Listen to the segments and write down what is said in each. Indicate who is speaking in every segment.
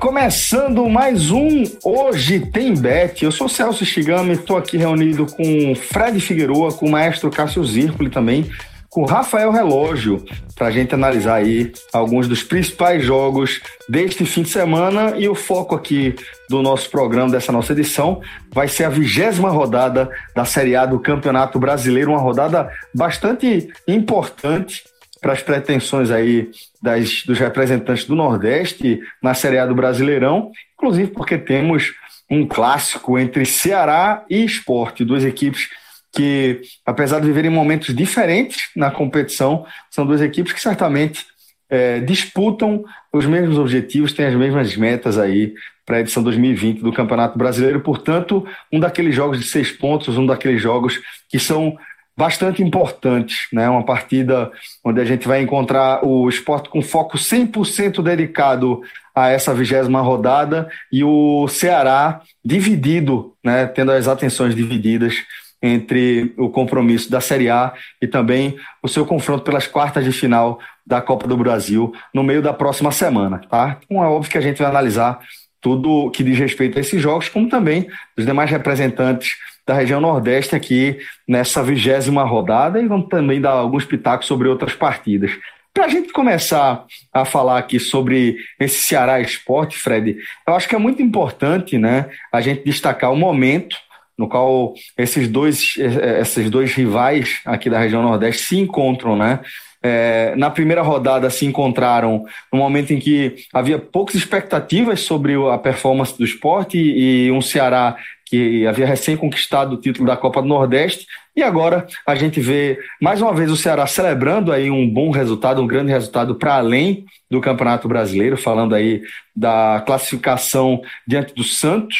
Speaker 1: Começando mais um Hoje Tem Bet. Eu sou Celso Shigami, estou aqui reunido com Fred Figueroa, com o maestro Cássio Zirpoli também, com Rafael Relógio, para a gente analisar aí alguns dos principais jogos deste fim de semana e o foco aqui do nosso programa, dessa nossa edição, vai ser a vigésima rodada da Série A do Campeonato Brasileiro, uma rodada bastante importante para as pretensões aí das, dos representantes do Nordeste na Série A do Brasileirão, inclusive porque temos um clássico entre Ceará e Esporte, duas equipes que, apesar de viverem momentos diferentes na competição, são duas equipes que certamente é, disputam os mesmos objetivos, têm as mesmas metas aí para a edição 2020 do Campeonato Brasileiro. Portanto, um daqueles jogos de seis pontos, um daqueles jogos que são bastante importantes, né? Uma partida onde a gente vai encontrar o esporte com foco 100% dedicado a essa vigésima rodada e o Ceará dividido, né? Tendo as atenções divididas entre o compromisso da Série A e também o seu confronto pelas quartas de final da Copa do Brasil no meio da próxima semana, tá? Então é óbvio que a gente vai analisar tudo que diz respeito a esses jogos, como também os demais representantes da região Nordeste aqui nessa vigésima rodada e vamos também dar alguns pitacos sobre outras partidas. Para a gente começar a falar aqui sobre esse Ceará Esporte, Fred, eu acho que é muito importante né, a gente destacar o momento no qual esses dois, esses dois rivais aqui da região Nordeste se encontram, né? É, na primeira rodada se encontraram no momento em que havia poucas expectativas sobre a performance do esporte e um Ceará que havia recém conquistado o título da Copa do Nordeste. E agora a gente vê mais uma vez o Ceará celebrando aí um bom resultado, um grande resultado para além do Campeonato Brasileiro, falando aí da classificação diante do Santos,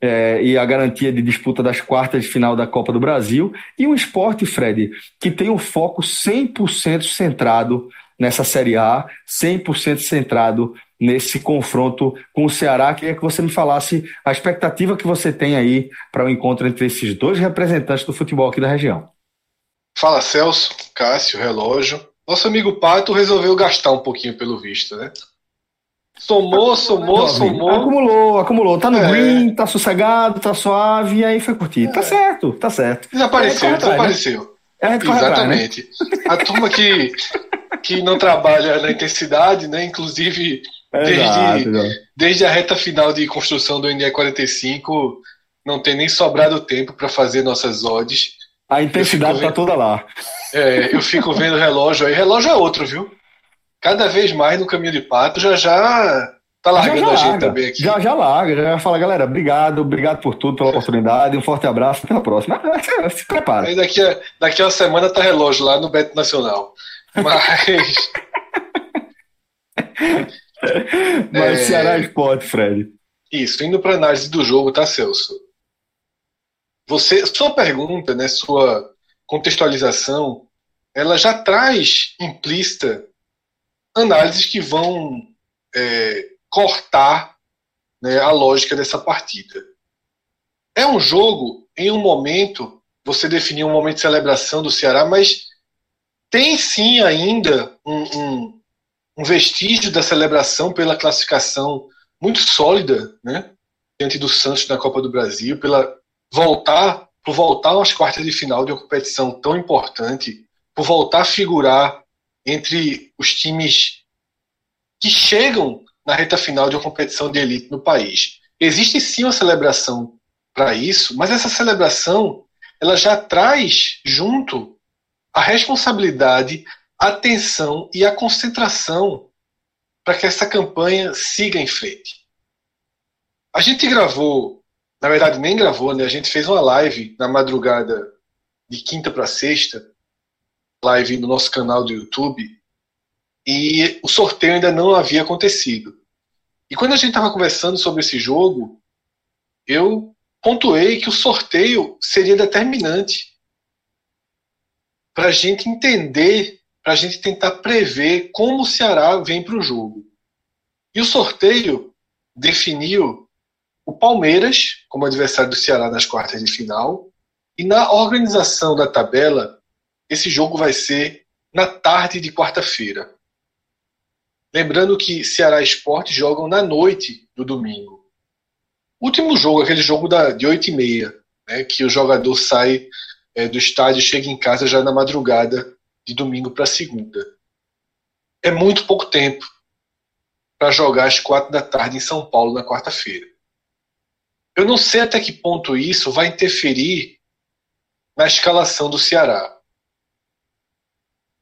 Speaker 1: é, e a garantia de disputa das quartas de final da Copa do Brasil, e um esporte, Fred, que tem um foco 100% centrado nessa Série A, 100% centrado nesse confronto com o Ceará. Queria que você me falasse a expectativa que você tem aí para o encontro entre esses dois representantes do futebol aqui da região.
Speaker 2: Fala Celso, Cássio, Relógio. Nosso amigo Pato resolveu gastar um pouquinho pelo visto, né? Somou, somou, somou.
Speaker 1: Acumulou, acumulou. Tá no é. green, tá sossegado, tá suave, e aí foi curtir. Tá é. Tá certo, tá certo.
Speaker 2: Desapareceu, desapareceu.
Speaker 1: Né?
Speaker 2: Exatamente.
Speaker 1: Atrás,
Speaker 2: né? A turma que, que não trabalha na intensidade, né? Inclusive, desde, exato, desde a reta final de construção do NE 45, não tem nem sobrado tempo para fazer nossas odds.
Speaker 1: A intensidade tá toda lá.
Speaker 2: É, eu fico vendo o relógio aí. Relógio é outro, viu? Cada vez mais no caminho de pato, já já tá largando já, já a gente larga. também aqui.
Speaker 1: Já já larga, já fala, galera, obrigado, obrigado por tudo, pela oportunidade, um forte abraço, até a próxima. Se prepara.
Speaker 2: Aí daqui a, daqui a uma semana tá relógio lá no Beto Nacional. Mas.
Speaker 1: Mas é... Ceará Esporte, Fred.
Speaker 2: Isso, indo para análise do jogo, tá, Celso? Você, sua pergunta, né, sua contextualização, ela já traz implícita análises que vão é, cortar né, a lógica dessa partida. É um jogo em um momento, você definiu um momento de celebração do Ceará, mas tem sim ainda um, um, um vestígio da celebração pela classificação muito sólida, né, diante do Santos na Copa do Brasil, pela voltar, por voltar às quartas de final de uma competição tão importante, por voltar a figurar entre os times que chegam na reta final de uma competição de elite no país. Existe sim uma celebração para isso, mas essa celebração ela já traz junto a responsabilidade, a atenção e a concentração para que essa campanha siga em frente. A gente gravou, na verdade nem gravou, né? A gente fez uma live na madrugada de quinta para sexta, live no nosso canal do YouTube, e o sorteio ainda não havia acontecido. E quando a gente estava conversando sobre esse jogo, eu pontuei que o sorteio seria determinante para a gente entender, para a gente tentar prever como o Ceará vem para o jogo. E o sorteio definiu o Palmeiras como adversário do Ceará nas quartas de final. E na organização da tabela, esse jogo vai ser na tarde de quarta-feira. Lembrando que Ceará e Esporte jogam na noite do domingo. Último jogo, aquele jogo da, de 8 e meia, né, que o jogador sai é, do estádio chega em casa já na madrugada de domingo para segunda. É muito pouco tempo para jogar às quatro da tarde em São Paulo na quarta-feira. Eu não sei até que ponto isso vai interferir na escalação do Ceará.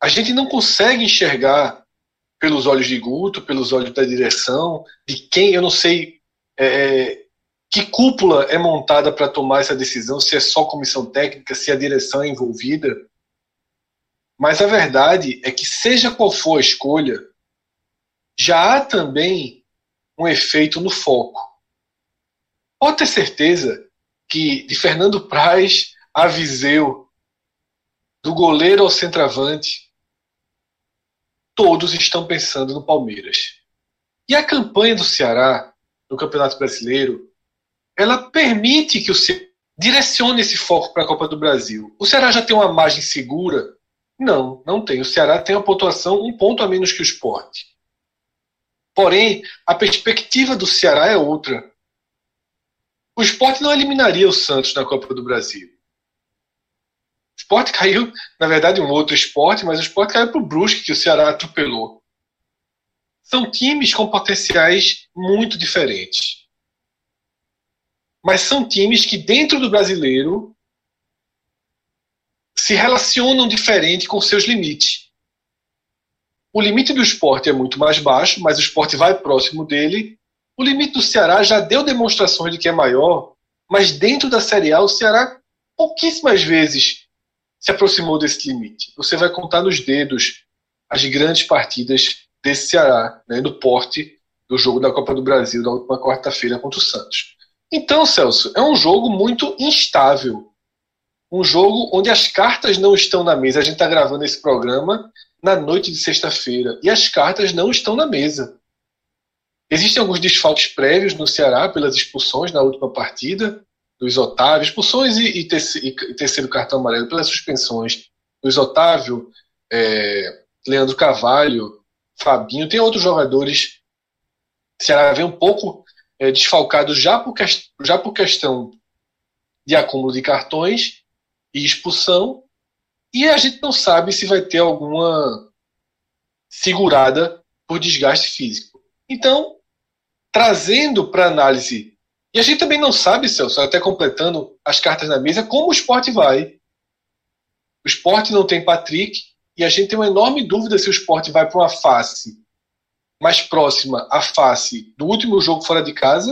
Speaker 2: A gente não consegue enxergar pelos olhos de Guto, pelos olhos da direção, de quem eu não sei é, que cúpula é montada para tomar essa decisão, se é só comissão técnica, se a direção é envolvida. Mas a verdade é que, seja qual for a escolha, já há também um efeito no foco. Pode ter certeza que de Fernando Praz a Viseu, do goleiro ao centroavante, todos estão pensando no Palmeiras. E a campanha do Ceará no Campeonato Brasileiro ela permite que o Ceará direcione esse foco para a Copa do Brasil. O Ceará já tem uma margem segura? Não, não tem. O Ceará tem uma pontuação um ponto a menos que o esporte. Porém, a perspectiva do Ceará é outra. O esporte não eliminaria o Santos na Copa do Brasil. O esporte caiu, na verdade, um outro esporte, mas o esporte caiu para o Brusque, que o Ceará atropelou. São times com potenciais muito diferentes mas são times que dentro do brasileiro se relacionam diferente com seus limites. O limite do esporte é muito mais baixo, mas o esporte vai próximo dele. O limite do Ceará já deu demonstrações de que é maior, mas dentro da Série A, o Ceará pouquíssimas vezes se aproximou desse limite. Você vai contar nos dedos as grandes partidas desse Ceará, né, no porte do jogo da Copa do Brasil da última quarta-feira contra o Santos. Então, Celso, é um jogo muito instável. Um jogo onde as cartas não estão na mesa. A gente está gravando esse programa na noite de sexta-feira e as cartas não estão na mesa. Existem alguns desfalques prévios no Ceará pelas expulsões na última partida, Luiz Otávio, expulsões e, e, terceiro, e terceiro, cartão amarelo pelas suspensões. Luiz Otávio, é, Leandro Carvalho, Fabinho, tem outros jogadores. O Ceará vem um pouco é, desfalcado já por, já por questão de acúmulo de cartões e expulsão, e a gente não sabe se vai ter alguma segurada por desgaste físico. Então, trazendo para análise, e a gente também não sabe, Celso, até completando as cartas na mesa, como o esporte vai. O esporte não tem Patrick, e a gente tem uma enorme dúvida se o esporte vai para uma face mais próxima à face do último jogo fora de casa,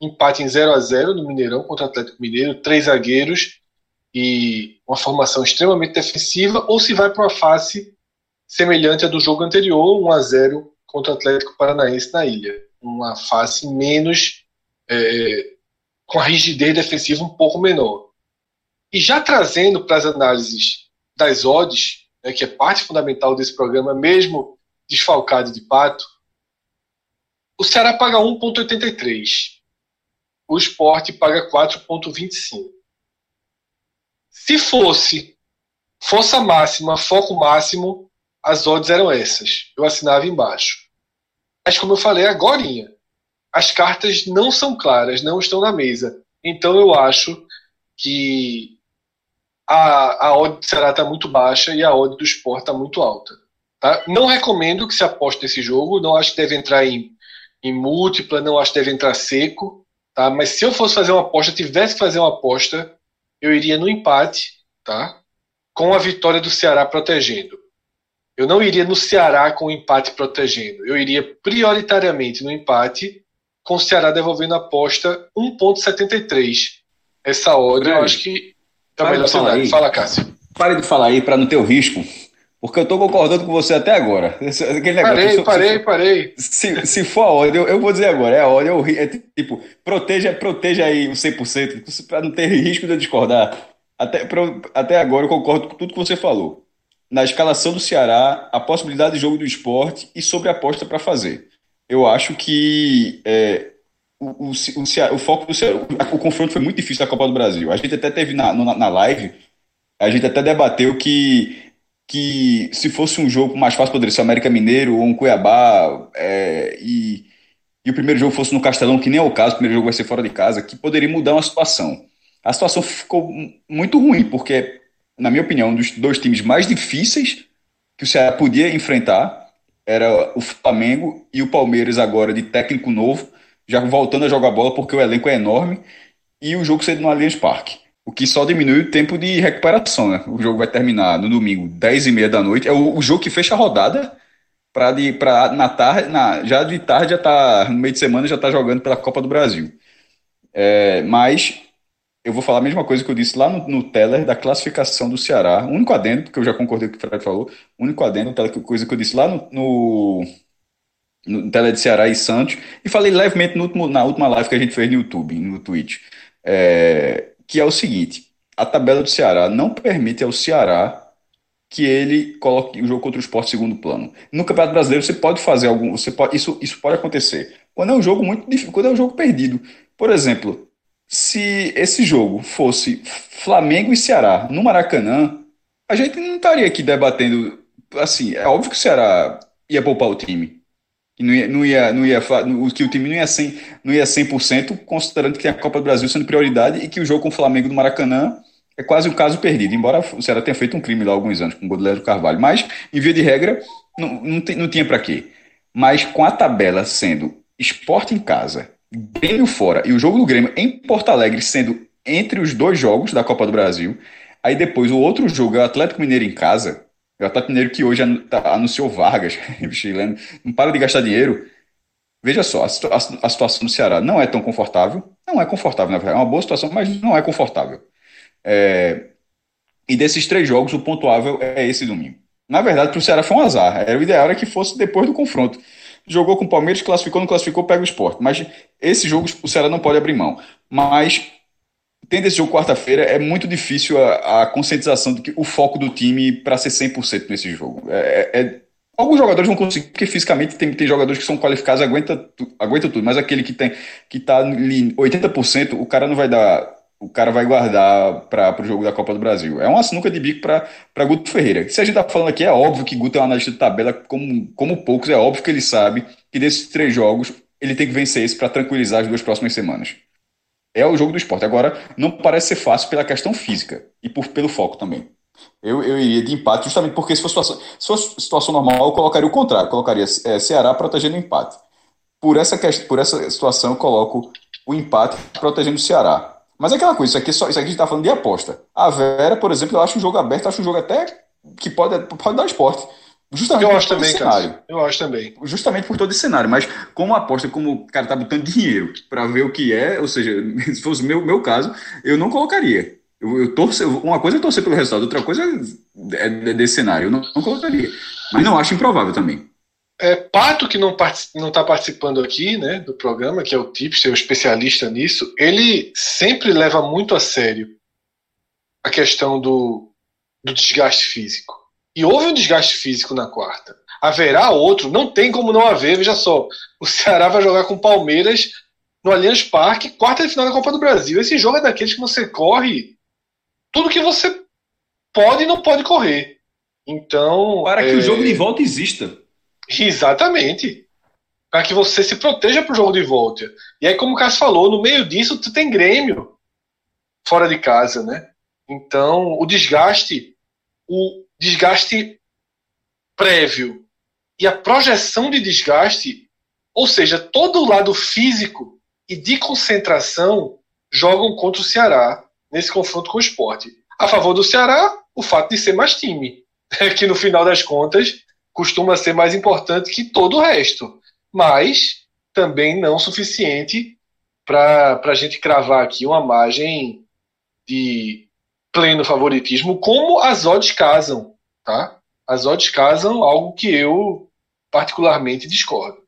Speaker 2: empate em 0 a 0 no Mineirão contra o Atlético Mineiro, três zagueiros e uma formação extremamente defensiva, ou se vai para uma face semelhante à do jogo anterior, 1 a 0 contra o Atlético Paranaense na ilha. Uma face menos. É, com a rigidez defensiva um pouco menor. E já trazendo para as análises das odds, né, que é parte fundamental desse programa, mesmo desfalcado de pato, o Ceará paga 1,83. O esporte paga 4,25. Se fosse força máxima, foco máximo, as odds eram essas. Eu assinava embaixo. Mas como eu falei agora, as cartas não são claras, não estão na mesa. Então eu acho que a, a odd do Ceará está muito baixa e a odd do esporte está muito alta. Tá? Não recomendo que se aposte nesse jogo, não acho que deve entrar em em múltipla, não acho que deve entrar seco, tá? Mas se eu fosse fazer uma aposta, tivesse que fazer uma aposta, eu iria no empate, tá? Com a vitória do Ceará protegendo. Eu não iria no Ceará com o empate protegendo. Eu iria prioritariamente no empate, com o Ceará devolvendo a aposta 1,73. Essa hora eu acho que é o melhor cenário. Fala, Cássio.
Speaker 3: Pare de falar aí para não ter o risco, porque eu estou concordando com você até agora.
Speaker 2: Aquele negócio, parei, se, parei, se, parei.
Speaker 3: Se, se for a ordem, eu, eu, vou dizer agora, é a ordem, é, tipo, proteja, proteja aí o 100%, para não ter risco de eu discordar. Até, pra, até agora eu concordo com tudo que você falou na escalação do Ceará, a possibilidade de jogo do esporte e sobre a aposta para fazer. Eu acho que é, o, o, o, o, foco do Ceará, o, confronto foi muito difícil da Copa do Brasil. A gente até teve na, na, na live, a gente até debateu que que se fosse um jogo mais fácil poderia ser América Mineiro ou um Cuiabá é, e, e o primeiro jogo fosse no Castelão, que nem é o caso, o primeiro jogo vai ser fora de casa, que poderia mudar uma situação. A situação ficou muito ruim, porque na minha opinião, um dos dois times mais difíceis que o Ceará podia enfrentar era o Flamengo e o Palmeiras agora de técnico novo, já voltando a jogar bola porque o elenco é enorme e o jogo sendo no Allianz Parque. O que só diminui o tempo de recuperação, né? O jogo vai terminar no domingo, 10 e meia da noite. É o, o jogo que fecha a rodada para de para na tarde, na, já de tarde já tá no meio de semana já tá jogando pela Copa do Brasil. É, mas eu vou falar a mesma coisa que eu disse lá no, no Teller da classificação do Ceará. O único adendo, porque eu já concordei com o que o Fred falou, o único adendo, coisa que eu disse lá no, no, no Teller de Ceará e Santos, e falei levemente último, na última live que a gente fez no YouTube, no Twitch, é, que é o seguinte: a tabela do Ceará não permite ao Ceará que ele coloque o jogo contra o esporte segundo plano. No Campeonato Brasileiro você pode fazer algum. Você pode, isso, isso pode acontecer. Quando é um jogo muito difícil, quando é um jogo perdido. Por exemplo, se esse jogo fosse Flamengo e Ceará no Maracanã, a gente não estaria aqui debatendo. Assim, é óbvio que o Ceará ia poupar o time. Que não ia, não ia, não ia, que o time não ia 100%, não ia 100% considerando que tem a Copa do Brasil sendo prioridade e que o jogo com o Flamengo no Maracanã é quase um caso perdido, embora o Ceará tenha feito um crime lá alguns anos com o Godeleiro Carvalho. Mas, em via de regra, não, não, não tinha para quê. Mas com a tabela sendo esporte em casa, Grêmio fora e o jogo do Grêmio em Porto Alegre sendo entre os dois jogos da Copa do Brasil. Aí depois o outro jogo é o Atlético Mineiro em casa. O Atlético Mineiro que hoje tá, anunciou Vargas, não para de gastar dinheiro. Veja só, a, a, situação do Ceará não é tão confortável. Não é confortável, na verdade. É uma boa situação, mas não é confortável. É, e desses três jogos, o pontuável é esse domingo. Na verdade, para o Ceará foi um azar. Era o ideal era que fosse depois do confronto jogou com o Palmeiras, classificou, não classificou, pega o esporte. Mas esse jogo o Ceará não pode abrir mão. Mas tendo esse jogo quarta-feira, é muito difícil a, a, conscientização de que o foco do time para ser 100% nesse jogo. É, é, é, alguns jogadores vão conseguir, porque fisicamente tem, tem jogadores que são qualificados, aguenta, aguenta tudo, mas aquele que tem que está ali 80%, o cara não vai dar o cara vai guardar para o jogo da Copa do Brasil. É uma sinuca de bico para Guto Ferreira. Se a gente está falando aqui, é óbvio que Guto é um analista de tabela, como, como poucos, é óbvio que ele sabe que desses três jogos ele tem que vencer esse para tranquilizar as duas próximas semanas. É o jogo do esporte. Agora, não parece ser fácil pela questão física e por, pelo foco também. Eu, eu iria de empate, justamente porque se fosse situação, se fosse situação normal, eu colocaria o contrário. Colocaria é, Ceará protegendo o empate. Por essa, por essa situação, eu coloco o empate protegendo o Ceará. Mas é aquela coisa, isso aqui, só, isso aqui a gente tá falando de aposta. A Vera, por exemplo, eu acho um jogo aberto, acho um jogo até que pode, pode dar esporte.
Speaker 2: Justamente eu acho também, cenário. Eu acho também.
Speaker 3: Justamente por todo esse cenário. Mas como aposta, como o cara tá botando dinheiro para ver o que é, ou seja, se fosse o meu, meu caso, eu não colocaria. Eu, eu torço, uma coisa é torcer pelo resultado, outra coisa é, é desse cenário. Eu não, não colocaria. Mas não acho improvável também.
Speaker 2: É, Pato, que não está participando aqui né, do programa, que é o tipster, o especialista nisso, ele sempre leva muito a sério a questão do, do desgaste físico. E houve um desgaste físico na quarta. Haverá outro, não tem como não haver, veja só. O Ceará vai jogar com o Palmeiras no Allianz Parque, quarta de final da Copa do Brasil. Esse jogo é daqueles que você corre tudo que você pode e não pode correr. Então.
Speaker 3: Para é... que o jogo de volta exista.
Speaker 2: Exatamente. Para que você se proteja para o jogo de volta. E aí, como o Cássio falou, no meio disso, tu tem Grêmio fora de casa, né? Então, o desgaste, o desgaste prévio e a projeção de desgaste, ou seja, todo o lado físico e de concentração jogam contra o Ceará nesse confronto com o esporte. A favor do Ceará, o fato de ser mais time. que no final das contas costuma ser mais importante que todo o resto, mas também não suficiente para a gente cravar aqui uma margem de pleno favoritismo, como as odds casam, tá? As odds casam algo que eu particularmente discordo.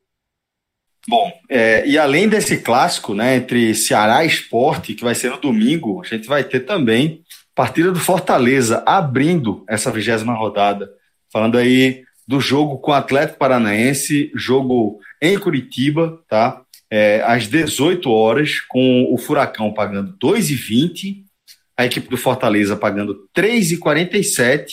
Speaker 1: Bom, é, e além desse clássico, né, entre Ceará e Esporte, que vai ser no domingo, a gente vai ter também partida do Fortaleza abrindo essa vigésima rodada, falando aí do jogo com o Atlético Paranaense, jogo em Curitiba, tá? É, às 18 horas, com o Furacão pagando 2,20, a equipe do Fortaleza pagando 3,47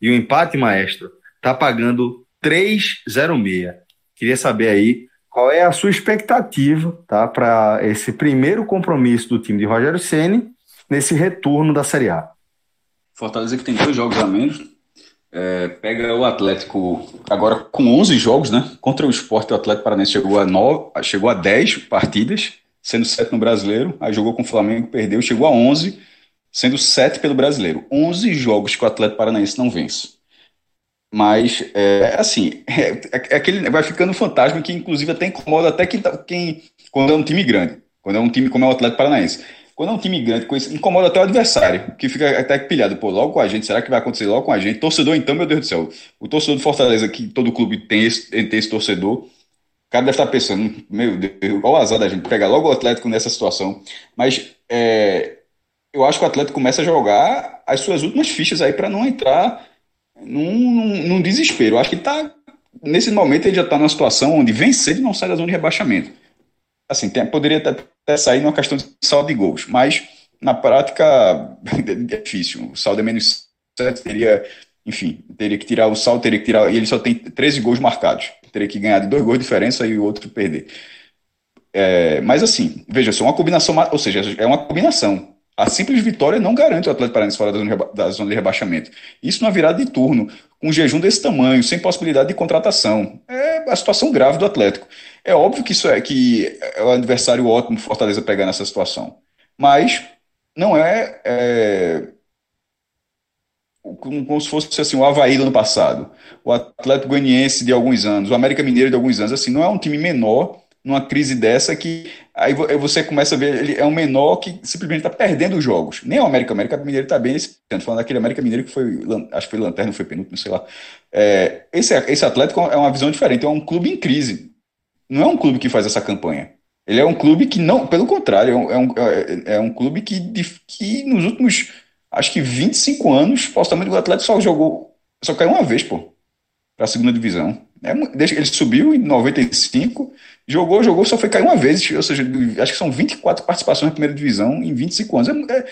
Speaker 1: e o empate maestro tá pagando 3,06. Queria saber aí qual é a sua expectativa, tá, para esse primeiro compromisso do time de Rogério Ceni nesse retorno da Série A.
Speaker 3: Fortaleza que tem dois jogos a menos, é, pega o Atlético agora com 11 jogos, né? Contra o Sport, o Atlético Paranense chegou a, 9, chegou a 10 partidas, sendo 7 no Brasileiro, aí jogou com o Flamengo, perdeu, chegou a 11, sendo 7 pelo Brasileiro. 11 jogos que o Atlético Paranaense não vence. Mas, é, assim, é, é, aquele, vai ficando fantasma que, inclusive, até incomoda até quem, tá, quem, quando é um time grande, quando é um time como é o Atlético Paranaense. Quando é um time grande, incomoda até o adversário, que fica até pilhado, pô, logo com a gente, será que vai acontecer logo com a gente? Torcedor, então, meu Deus do céu, o torcedor do Fortaleza, que todo clube tem esse, tem esse torcedor, o cara deve estar pensando, meu Deus, qual o azar da gente pegar logo o Atlético nessa situação. Mas é, eu acho que o Atlético começa a jogar as suas últimas fichas aí para não entrar num, num desespero. Eu acho que tá, nesse momento ele já está numa situação onde vencer ele não sai da zona de rebaixamento. Assim, tem, poderia até, até sair numa questão de saldo de gols, mas na prática é difícil. O saldo é menos 7, teria, enfim, teria que tirar o saldo, teria que tirar, e ele só tem 13 gols marcados. Teria que ganhar de dois gols de diferença e o outro perder. É, mas assim, veja, só uma combinação, ou seja, é uma combinação. A simples vitória não garante o Atlético Paranaense fora da zona, da zona de rebaixamento. Isso numa virada de turno, com um jejum desse tamanho, sem possibilidade de contratação. É a situação grave do Atlético. É óbvio que isso é que é o adversário ótimo Fortaleza pegar nessa situação. Mas não é, é como se fosse assim, o Havaí do ano passado, o Atlético Goianiense de alguns anos, o América Mineiro de alguns anos, assim, não é um time menor numa crise dessa que aí você começa a ver, ele é um menor que simplesmente está perdendo os jogos. Nem o América, o América Mineiro está bem tanto, falando daquele América Mineiro que foi, acho que foi lanterna, foi penúltimo, sei lá. É, esse, esse Atlético é uma visão diferente, é um clube em crise. Não é um clube que faz essa campanha. Ele é um clube que não, pelo contrário, é um, é, é um clube que, que nos últimos, acho que 25 anos, supostamente o Atlético só jogou, só caiu uma vez, pô, para a segunda divisão. É, ele subiu em 95, jogou, jogou, só foi cair uma vez, ou seja, acho que são 24 participações na primeira divisão em 25 anos. É, é,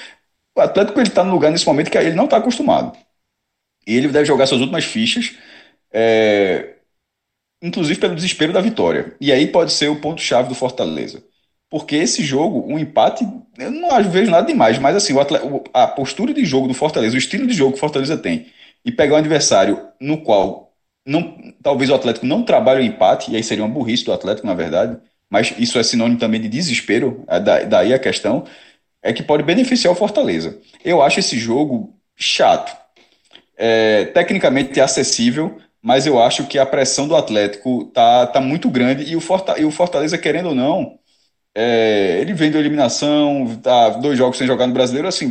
Speaker 3: o Atlético ele está no lugar nesse momento que ele não está acostumado. E ele deve jogar suas últimas fichas, é, inclusive pelo desespero da vitória. E aí pode ser o ponto-chave do Fortaleza. Porque esse jogo, um empate, eu não vejo nada demais, mas assim, a postura de jogo do Fortaleza, o estilo de jogo que o Fortaleza tem, e pegar um adversário no qual não, talvez o Atlético não trabalhe o empate, e aí seria uma burrice do Atlético, na verdade, mas isso é sinônimo também de desespero, é daí a questão, é que pode beneficiar o Fortaleza. Eu acho esse jogo chato. É, tecnicamente acessível, mas eu acho que a pressão do Atlético tá, tá muito grande e o, Fortaleza, e o Fortaleza, querendo ou não, é, ele vem da eliminação, tá dois jogos sem jogar no brasileiro, assim,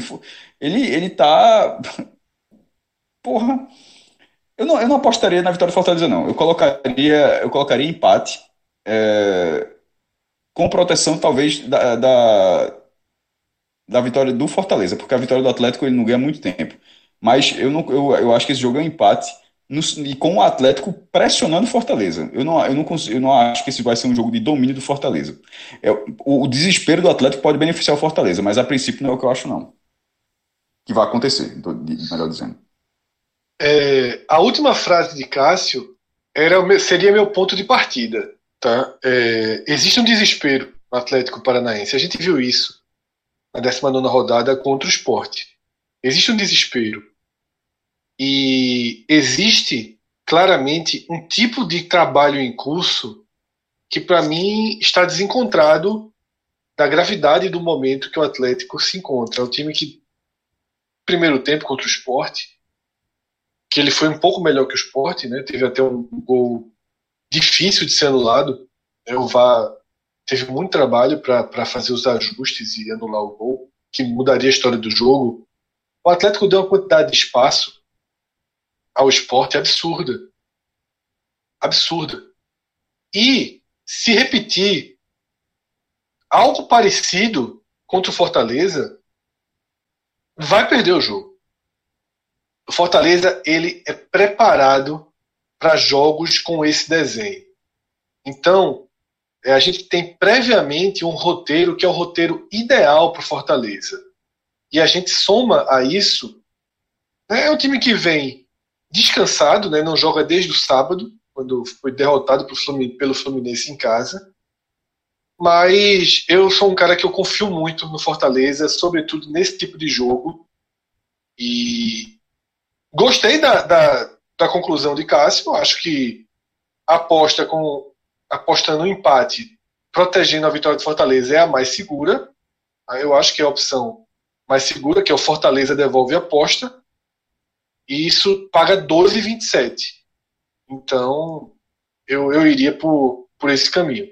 Speaker 3: ele, ele tá. Porra eu não, eu não apostaria na vitória do Fortaleza, não. Eu colocaria, eu colocaria empate, é, com proteção, talvez, da, da, da, vitória do Fortaleza, porque a vitória do Atlético ele não ganha muito tempo. Mas eu, não, eu, eu acho que esse jogo é um empate no, e com o Atlético pressionando o Fortaleza. Eu não, eu, não consigo, eu não acho que esse vai ser um jogo de domínio do Fortaleza. É, o, o desespero do Atlético pode beneficiar o Fortaleza, mas a princípio não é o que eu acho, não. Que vai acontecer, melhor dizendo.
Speaker 2: É, a última frase de Cássio era, seria meu ponto de partida. Tá? É, existe um desespero no Atlético Paranaense. A gente viu isso na 19 rodada contra o esporte. Existe um desespero. E existe claramente um tipo de trabalho em curso que, para mim, está desencontrado da gravidade do momento que o Atlético se encontra. É o time que, primeiro tempo contra o esporte, que ele foi um pouco melhor que o Sport, né? Teve até um gol difícil de ser anulado. É, o VAR teve muito trabalho para fazer os ajustes e anular o gol, que mudaria a história do jogo. O Atlético deu uma quantidade de espaço ao esporte absurda. Absurda. E se repetir algo parecido contra o Fortaleza, vai perder o jogo. O Fortaleza ele é preparado para jogos com esse desenho. Então, é, a gente tem previamente um roteiro que é o roteiro ideal para o Fortaleza. E a gente soma a isso. Né, é um time que vem descansado, né, não joga desde o sábado, quando foi derrotado pelo Fluminense em casa. Mas eu sou um cara que eu confio muito no Fortaleza, sobretudo nesse tipo de jogo. E Gostei da, da, da conclusão de Cássio. Acho que aposta com apostando no empate, protegendo a vitória do Fortaleza é a mais segura. Eu acho que é a opção mais segura, que é o Fortaleza devolve a aposta. E isso paga 12,27. Então, eu, eu iria por, por esse caminho.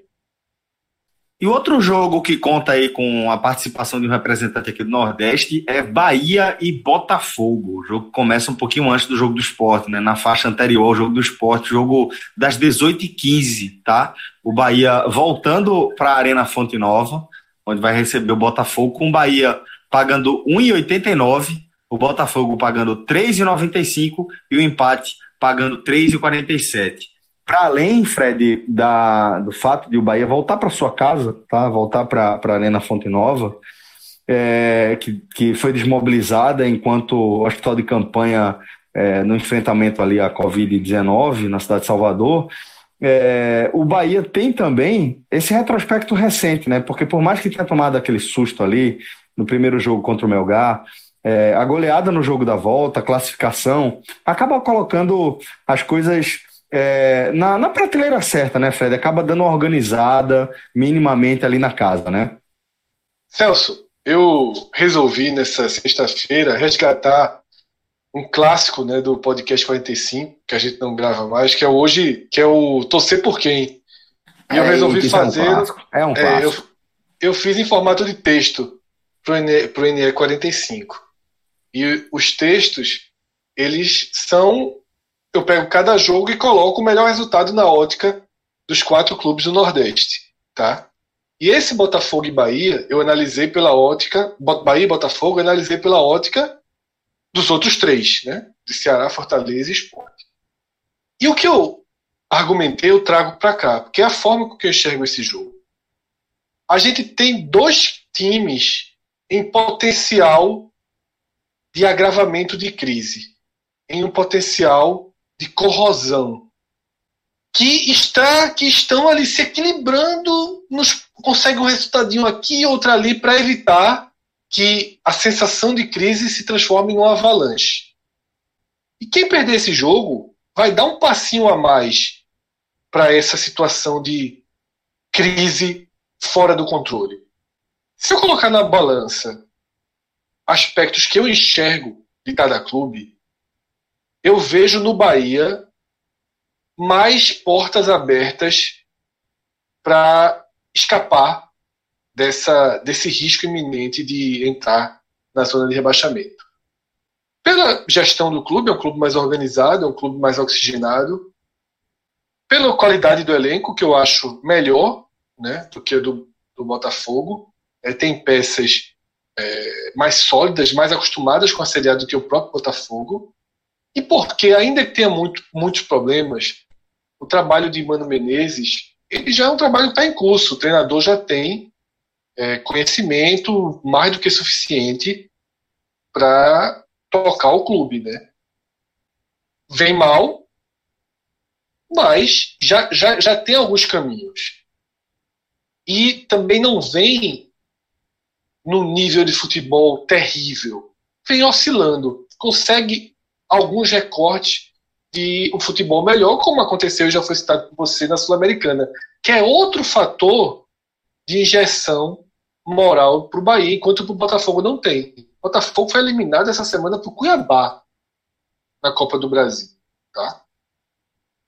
Speaker 1: E outro jogo que conta aí com a participação de um representante aqui do Nordeste é Bahia e Botafogo. O jogo começa um pouquinho antes do jogo do esporte, né? Na faixa anterior ao jogo do esporte, jogo das 18h15, tá? O Bahia voltando para a Arena Fonte Nova, onde vai receber o Botafogo, com o Bahia pagando 1,89, o Botafogo pagando 3,95 e o empate pagando 3,47 para além, Fred, da, do fato de o Bahia voltar para sua casa, tá? voltar para a Arena Fonte Nova, é, que, que foi desmobilizada enquanto hospital de campanha é, no enfrentamento ali à Covid-19 na cidade de Salvador, é, o Bahia tem também esse retrospecto recente, né? Porque por mais que tenha tomado aquele susto ali no primeiro jogo contra o Melgar, é, a goleada no jogo da volta, a classificação, acaba colocando as coisas é, na, na prateleira certa, né, Fred? Acaba dando uma organizada minimamente ali na casa, né?
Speaker 2: Celso, eu resolvi nessa sexta-feira resgatar um clássico né, do podcast 45, que a gente não grava mais, que é hoje, que é o Torcer por Quem. E é, eu resolvi fazer. É um clássico. É um clássico. É, eu, eu, fiz em formato de texto para o NE 45. E os textos, eles são eu pego cada jogo e coloco o melhor resultado na ótica dos quatro clubes do Nordeste, tá? E esse Botafogo e Bahia, eu analisei pela ótica, Bahia e Botafogo, eu analisei pela ótica dos outros três, né? De Ceará, Fortaleza e Esporte. E o que eu argumentei, eu trago para cá, porque é a forma com que eu enxergo esse jogo. A gente tem dois times em potencial de agravamento de crise, em um potencial de corrosão que está que estão ali se equilibrando, nos consegue um resultadinho aqui, outro ali para evitar que a sensação de crise se transforme em uma avalanche. E quem perder esse jogo vai dar um passinho a mais para essa situação de crise fora do controle. Se eu colocar na balança aspectos que eu enxergo de cada clube, eu vejo no Bahia mais portas abertas para escapar dessa, desse risco iminente de entrar na zona de rebaixamento. Pela gestão do clube, é um clube mais organizado, é um clube mais oxigenado. Pela qualidade do elenco, que eu acho melhor né, do que o do, do Botafogo. É, tem peças é, mais sólidas, mais acostumadas com a Série A do que o próprio Botafogo. E porque, ainda que tenha muito, muitos problemas, o trabalho de Mano Menezes ele já é um trabalho que está em curso. O treinador já tem é, conhecimento mais do que suficiente para tocar o clube, né? Vem mal, mas já, já, já tem alguns caminhos. E também não vem no nível de futebol terrível. Vem oscilando. Consegue alguns recortes de um futebol melhor, como aconteceu já foi citado por você na Sul-Americana, que é outro fator de injeção moral para o Bahia, enquanto o Botafogo não tem. O Botafogo foi eliminado essa semana por Cuiabá. na Copa do Brasil. Tá?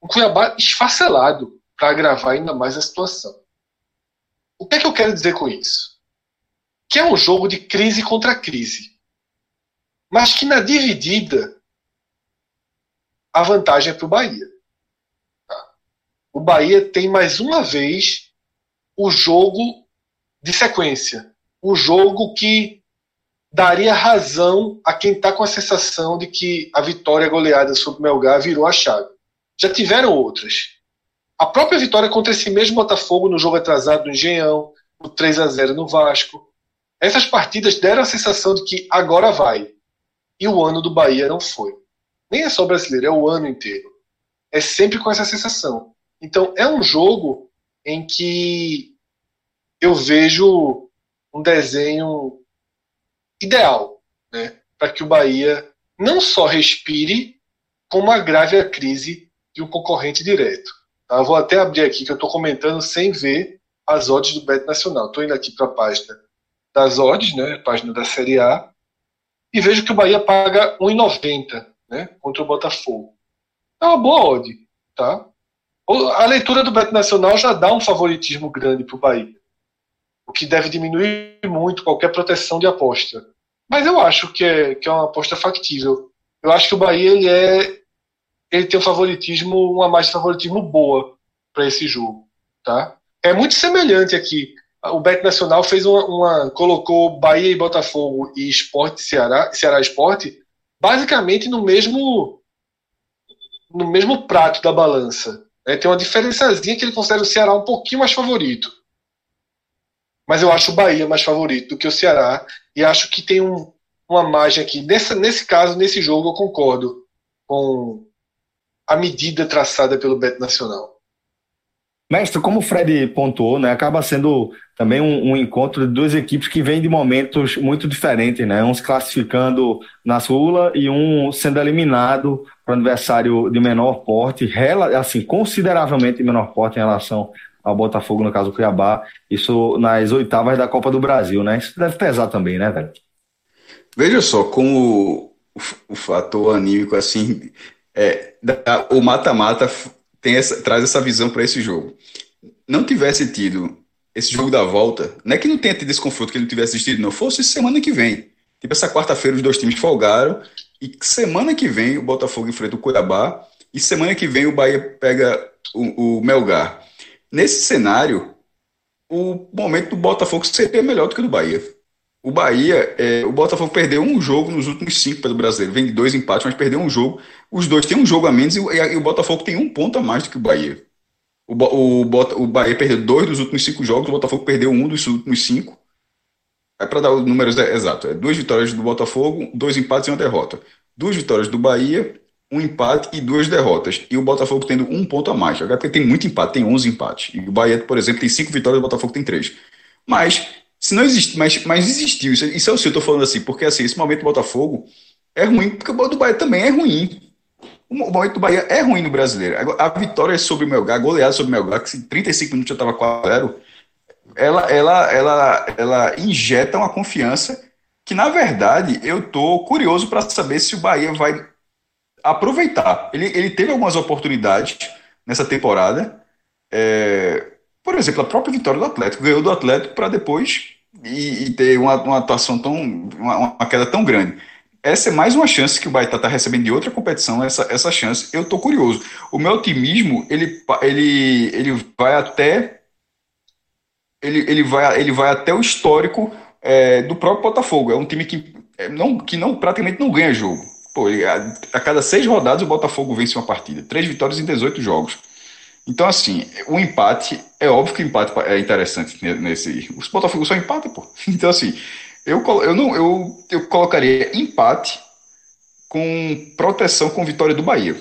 Speaker 2: O Cuiabá esfacelado para agravar ainda mais a situação. O que é que eu quero dizer com isso? Que é um jogo de crise contra crise. Mas que na dividida a vantagem é para o Bahia. Tá? O Bahia tem mais uma vez o jogo de sequência. O jogo que daria razão a quem está com a sensação de que a vitória goleada sobre o Melgar virou a chave. Já tiveram outras. A própria vitória contra esse mesmo Botafogo no jogo atrasado no Engenhão, o 3 a 0 no Vasco. Essas partidas deram a sensação de que agora vai. E o ano do Bahia não foi. Nem é só brasileiro, é o ano inteiro. É sempre com essa sensação. Então é um jogo em que eu vejo um desenho ideal né, para que o Bahia não só respire, como agrave a crise de um concorrente direto. Tá? Vou até abrir aqui que eu estou comentando sem ver as odds do Bet Nacional. Estou indo aqui para a página das odds, né, página da Série A, e vejo que o Bahia paga 1,90 né, contra o Botafogo. É uma boa odd. Tá? A leitura do Bet Nacional já dá um favoritismo grande para o Bahia, o que deve diminuir muito qualquer proteção de aposta. Mas eu acho que é, que é uma aposta factível. Eu acho que o Bahia ele é ele tem um favoritismo, uma de favoritismo boa para esse jogo, tá? É muito semelhante aqui. O Bet Nacional fez uma, uma, colocou Bahia e Botafogo e Esporte Ceará, Ceará Esporte, basicamente no mesmo no mesmo prato da balança. Né? Tem uma diferençazinha que ele considera o Ceará um pouquinho mais favorito. Mas eu acho o Bahia mais favorito do que o Ceará e acho que tem um, uma margem aqui. Nesse, nesse caso, nesse jogo, eu concordo com, a medida traçada pelo Bet Nacional.
Speaker 1: Mestre, como o Fred pontuou, né, acaba sendo também um, um, encontro de duas equipes que vêm de momentos muito diferentes, né? Um se classificando na Sula e um sendo eliminado para o adversário de menor porte, assim, consideravelmente menor porte em relação ao Botafogo, no caso do Cuiabá, isso nas oitavas da Copa do Brasil, né? Isso deve pesar também, né, velho?
Speaker 3: Veja só, como o, o fator anímico, assim, é, o mata-mata traz essa visão para esse jogo. Não tivesse tido esse jogo da volta, não é que não tenha tido esse confronto que ele não tivesse assistido, não, fosse semana que vem. Tipo, essa quarta-feira os dois times folgaram, e semana que vem o Botafogo enfrenta o Cuiabá, e semana que vem o Bahia pega o, o Melgar. Nesse cenário, o momento do Botafogo seria melhor do que o do Bahia. O Bahia, é, o Botafogo perdeu um jogo nos últimos cinco pelo brasileiro. Vem dois empates, mas perdeu um jogo. Os dois têm um jogo a menos e, e, o Botafogo tem um ponto a mais do que o Bahia. O, o, o, o Bahia perdeu dois dos últimos cinco jogos, o Botafogo perdeu um dos últimos cinco. É para dar os números exatos. É duas vitórias do Botafogo, dois empates e uma derrota. Duas vitórias do Bahia, um empate e duas derrotas. E o Botafogo tendo um ponto a mais. Agora porque tem muito empate, tem 11 empates. E o Bahia, por exemplo, tem cinco vitórias, o Botafogo tem três. Mas se não existe, mas, mas existiu. Isso, isso é o seu, eu tô falando assim, porque assim, esse momento do Botafogo é ruim, porque o do Bahia também é ruim. O momento do Bahia é ruim no brasileiro. A, a vitória sobre o Melgar, a goleada sobre o Melgar, que em 35 minutos já estava 4 ela, ela, ela, ela injeta uma confiança que, na verdade, eu tô curioso para saber se o Bahia vai aproveitar. Ele, ele teve algumas oportunidades nessa temporada. É, por exemplo, a própria vitória do Atlético ganhou do Atlético para depois e, e, ter uma, uma atuação tão. Uma, uma, queda tão grande. Essa é mais uma chance que o Baita está recebendo de outra competição, essa, essa chance. Eu estou curioso. O meu otimismo, ele, ele, ele vai até. Ele, ele, vai, ele vai até o histórico é, do próprio Botafogo. É um time que, é, não, que não, praticamente não ganha jogo. Pô, a, a cada seis rodadas o Botafogo vence uma partida. Três vitórias em 18 jogos. Então, assim, o empate, é óbvio que o empate é interessante nesse. Os Botafogo só empata, pô. Então, assim, eu, eu, não, eu, eu colocaria empate com proteção com vitória do Bahia.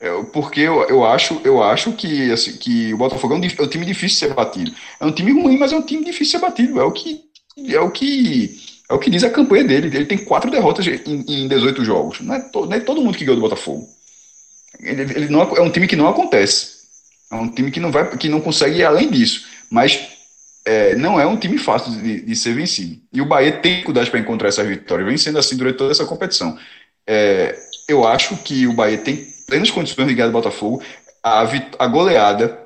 Speaker 3: É, porque eu, eu, acho, eu acho que, assim, que o Botafogo é um, é um, time difícil de ser batido. É um time ruim, mas é um time difícil de ser batido. É o que, é o que, é o que diz a campanha dele. Ele tem quatro derrotas em, em 18 jogos. Não é, to, não é todo mundo que ganhou do Botafogo. Ele, ele não, é um time que não acontece. É um time que não vai, que não consegue ir além disso. Mas é, não é um time fácil de, de, ser vencido. E o Bahia tem dificuldade para encontrar essa vitória, vem sendo assim durante toda essa competição. É, eu acho que o Bahia tem plenas condições de ganhar do Botafogo. A, a goleada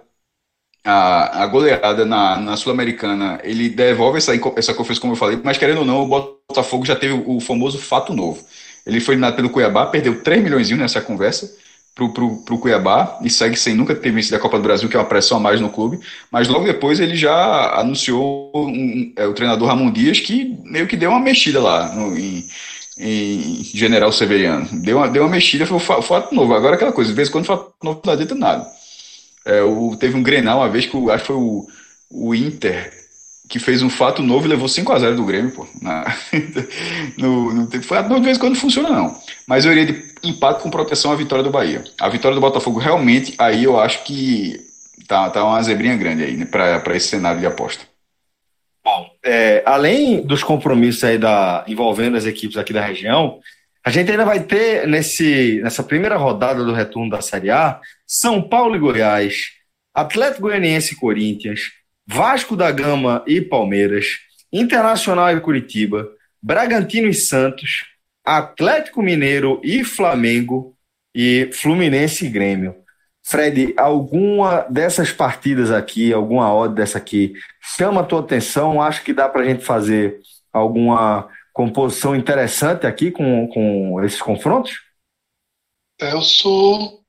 Speaker 3: a, a goleada na, na Sul-Americana, ele devolve essa, essa confiança, como eu falei, mas querendo ou não, o Botafogo já teve o, o famoso fato novo. Ele foi eliminado pelo Cuiabá, perdeu 3 milhões nessa conversa pro, pro, pro Cuiabá e segue sem nunca ter vencido a Copa do Brasil, que é uma pressão a mais no clube. Mas logo depois ele já anunciou um, é, o treinador Ramon Dias, que meio que deu uma mexida lá no, em, em General Severiano. Deu uma, deu uma mexida, foi o fato novo. Agora aquela coisa, de vez em quando fato novo não adianta nada. É, o, teve um Grenal uma vez que o, acho que foi o, o Inter que fez um fato novo e levou 5 a 0 do Grêmio, pô. Na, no, no, de vez em quando não funciona, não. Mas eu iria de empate com proteção à vitória do Bahia. A vitória do Botafogo, realmente, aí eu acho que tá, tá uma zebrinha grande aí, né, para esse cenário de aposta.
Speaker 1: Bom, é, além dos compromissos aí da, envolvendo as equipes aqui da região, a gente ainda vai ter nesse, nessa primeira rodada do retorno da Série A São Paulo e Goiás, Atlético Goianiense e Corinthians, Vasco da Gama e Palmeiras, Internacional e Curitiba, Bragantino e Santos, Atlético Mineiro e Flamengo e Fluminense e Grêmio. Fred, alguma dessas partidas aqui, alguma odd dessa aqui, chama a tua atenção? Acho que dá para a gente fazer alguma composição interessante aqui com, com esses confrontos?
Speaker 2: Eu sou.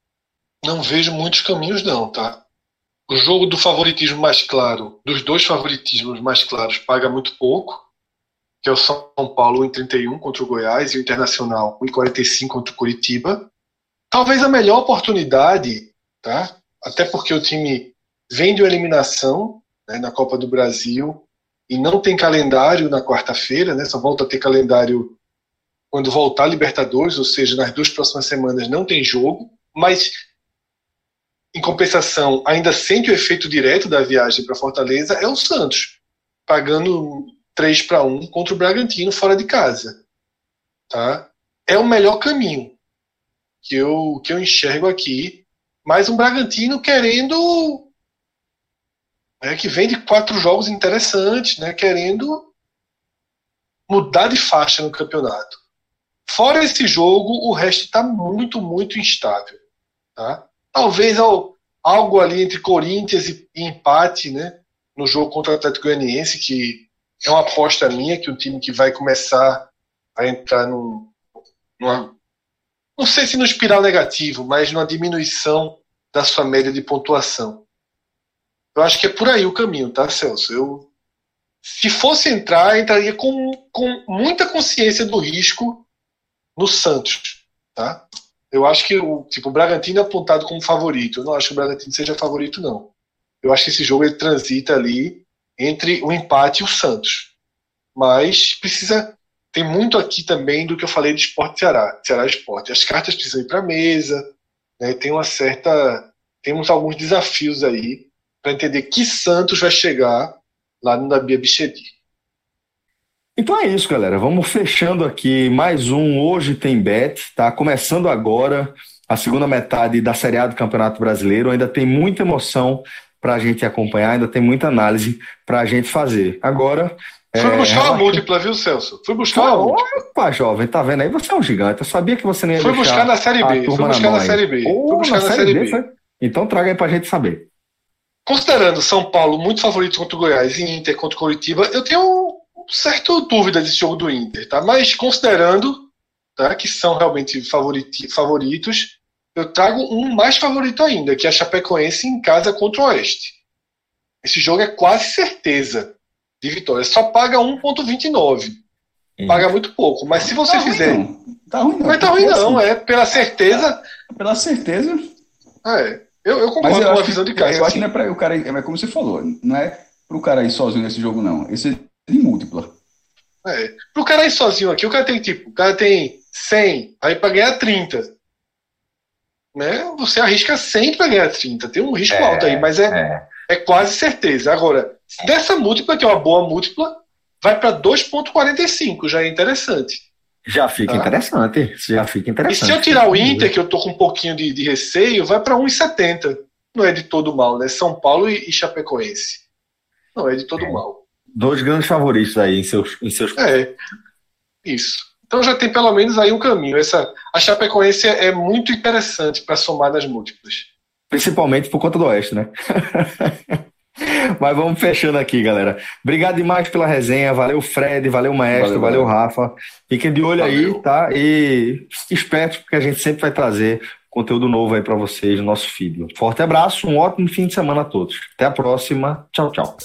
Speaker 2: Não vejo muitos caminhos, não, tá? O jogo do favoritismo mais claro, dos dois favoritismos mais claros, paga muito pouco, que é o São Paulo em 31 contra o Goiás e o Internacional em 45 contra o Curitiba. Talvez a melhor oportunidade, tá? Até porque o time vem de eliminação né, na Copa do Brasil e não tem calendário na quarta-feira, né? Só volta a ter calendário quando voltar a Libertadores, ou seja, nas duas próximas semanas não tem jogo, mas em compensação, ainda sente o efeito direto da viagem para Fortaleza é o Santos, pagando 3 para 1 contra o Bragantino fora de casa. Tá? É o melhor caminho que eu, que eu enxergo aqui, mas um Bragantino querendo né, que vem de quatro jogos interessantes, né, querendo mudar de faixa no campeonato. Fora esse jogo, o resto está muito, muito instável. Tá? Talvez algo ali entre Corinthians e, empate né, no jogo contra o Atlético Goianiense, que é uma aposta minha, que o time que vai começar a entrar num, numa, não sei se no espiral negativo, mas numa diminuição da sua média de pontuação. Eu acho que é por aí o caminho, tá, Celso? Eu, se fosse entrar, entraria com, com muita consciência do risco no Santos, tá? Eu acho que o, tipo, o Bragantino é apontado como favorito. Eu não acho que o Bragantino seja favorito, não. Eu acho que esse jogo ele transita ali entre o empate e o Santos. Mas precisa. Tem muito aqui também do que eu falei de esporte Ceará, Ceará Esporte. As cartas precisam ir para a mesa, né? tem uma certa. Temos alguns desafios aí para entender que Santos vai chegar lá no Nabia Bichedi.
Speaker 1: Então é isso, galera. Vamos fechando aqui mais um Hoje Tem Bet. Tá começando agora a segunda metade da Série A do Campeonato Brasileiro. Ainda tem muita emoção para a gente acompanhar, ainda tem muita análise para a gente fazer. Agora.
Speaker 2: Fui é, buscar uma múltipla, viu, Celso? Fui buscar uma múltipla.
Speaker 1: Opa, jovem, tá vendo aí? Você é um gigante. Eu sabia que você não ia
Speaker 2: Fui buscar na Série B. Fui buscar na, Série B.
Speaker 1: Fui buscar na, Série B. B. Então traga aí para a gente saber.
Speaker 2: Considerando São Paulo muito favorito contra o Goiás e Inter contra o Curitiba, eu tenho certa dúvida desse jogo do Inter, tá? Mas considerando tá, que são realmente favoritos, eu trago um mais favorito ainda, que é a Chapecoense em casa contra o Oeste. Esse jogo é quase certeza de vitória. Só paga 1,29. Paga muito pouco. Mas se você tá fizer. Ruim, não. Tá ruim, não. Mas tá ruim, não. É pela certeza.
Speaker 3: Pela certeza.
Speaker 2: É. Eu, eu concordo eu com a visão de Cássio.
Speaker 3: Eu acho que não é para o cara, é como você falou, não é para o cara ir sozinho nesse jogo, não. Esse de múltipla.
Speaker 2: É. Para o cara ir sozinho aqui, o cara tem tipo, o cara tem 100, aí para ganhar 30. Né? Você arrisca 100 para ganhar 30. Tem um risco é, alto aí, mas é, é, é. quase certeza. Agora, dessa múltipla, que é uma boa múltipla, vai para 2,45, já é interessante.
Speaker 1: Já fica tá? interessante. Já fica interessante.
Speaker 2: E se eu tirar o Inter, que eu tô com um pouquinho de, de receio, vai para 1,70. Não é de todo mal, né? São Paulo e, e Chapecoense. Não é de todo é. mal.
Speaker 1: Dois grandes favoritos aí em seus. Em seus...
Speaker 2: É. Isso. Então já tem pelo menos aí um caminho. Essa, a Chapecoense é muito interessante para somar nas múltiplas.
Speaker 1: Principalmente por conta do Oeste, né? Mas vamos fechando aqui, galera. Obrigado demais pela resenha. Valeu, Fred. Valeu, Maestro. Valeu, valeu Rafa. Fiquem de olho valeu. aí, tá? E esperto, porque a gente sempre vai trazer conteúdo novo aí para vocês no nosso feed. Forte abraço, um ótimo fim de semana a todos. Até a próxima. Tchau, tchau.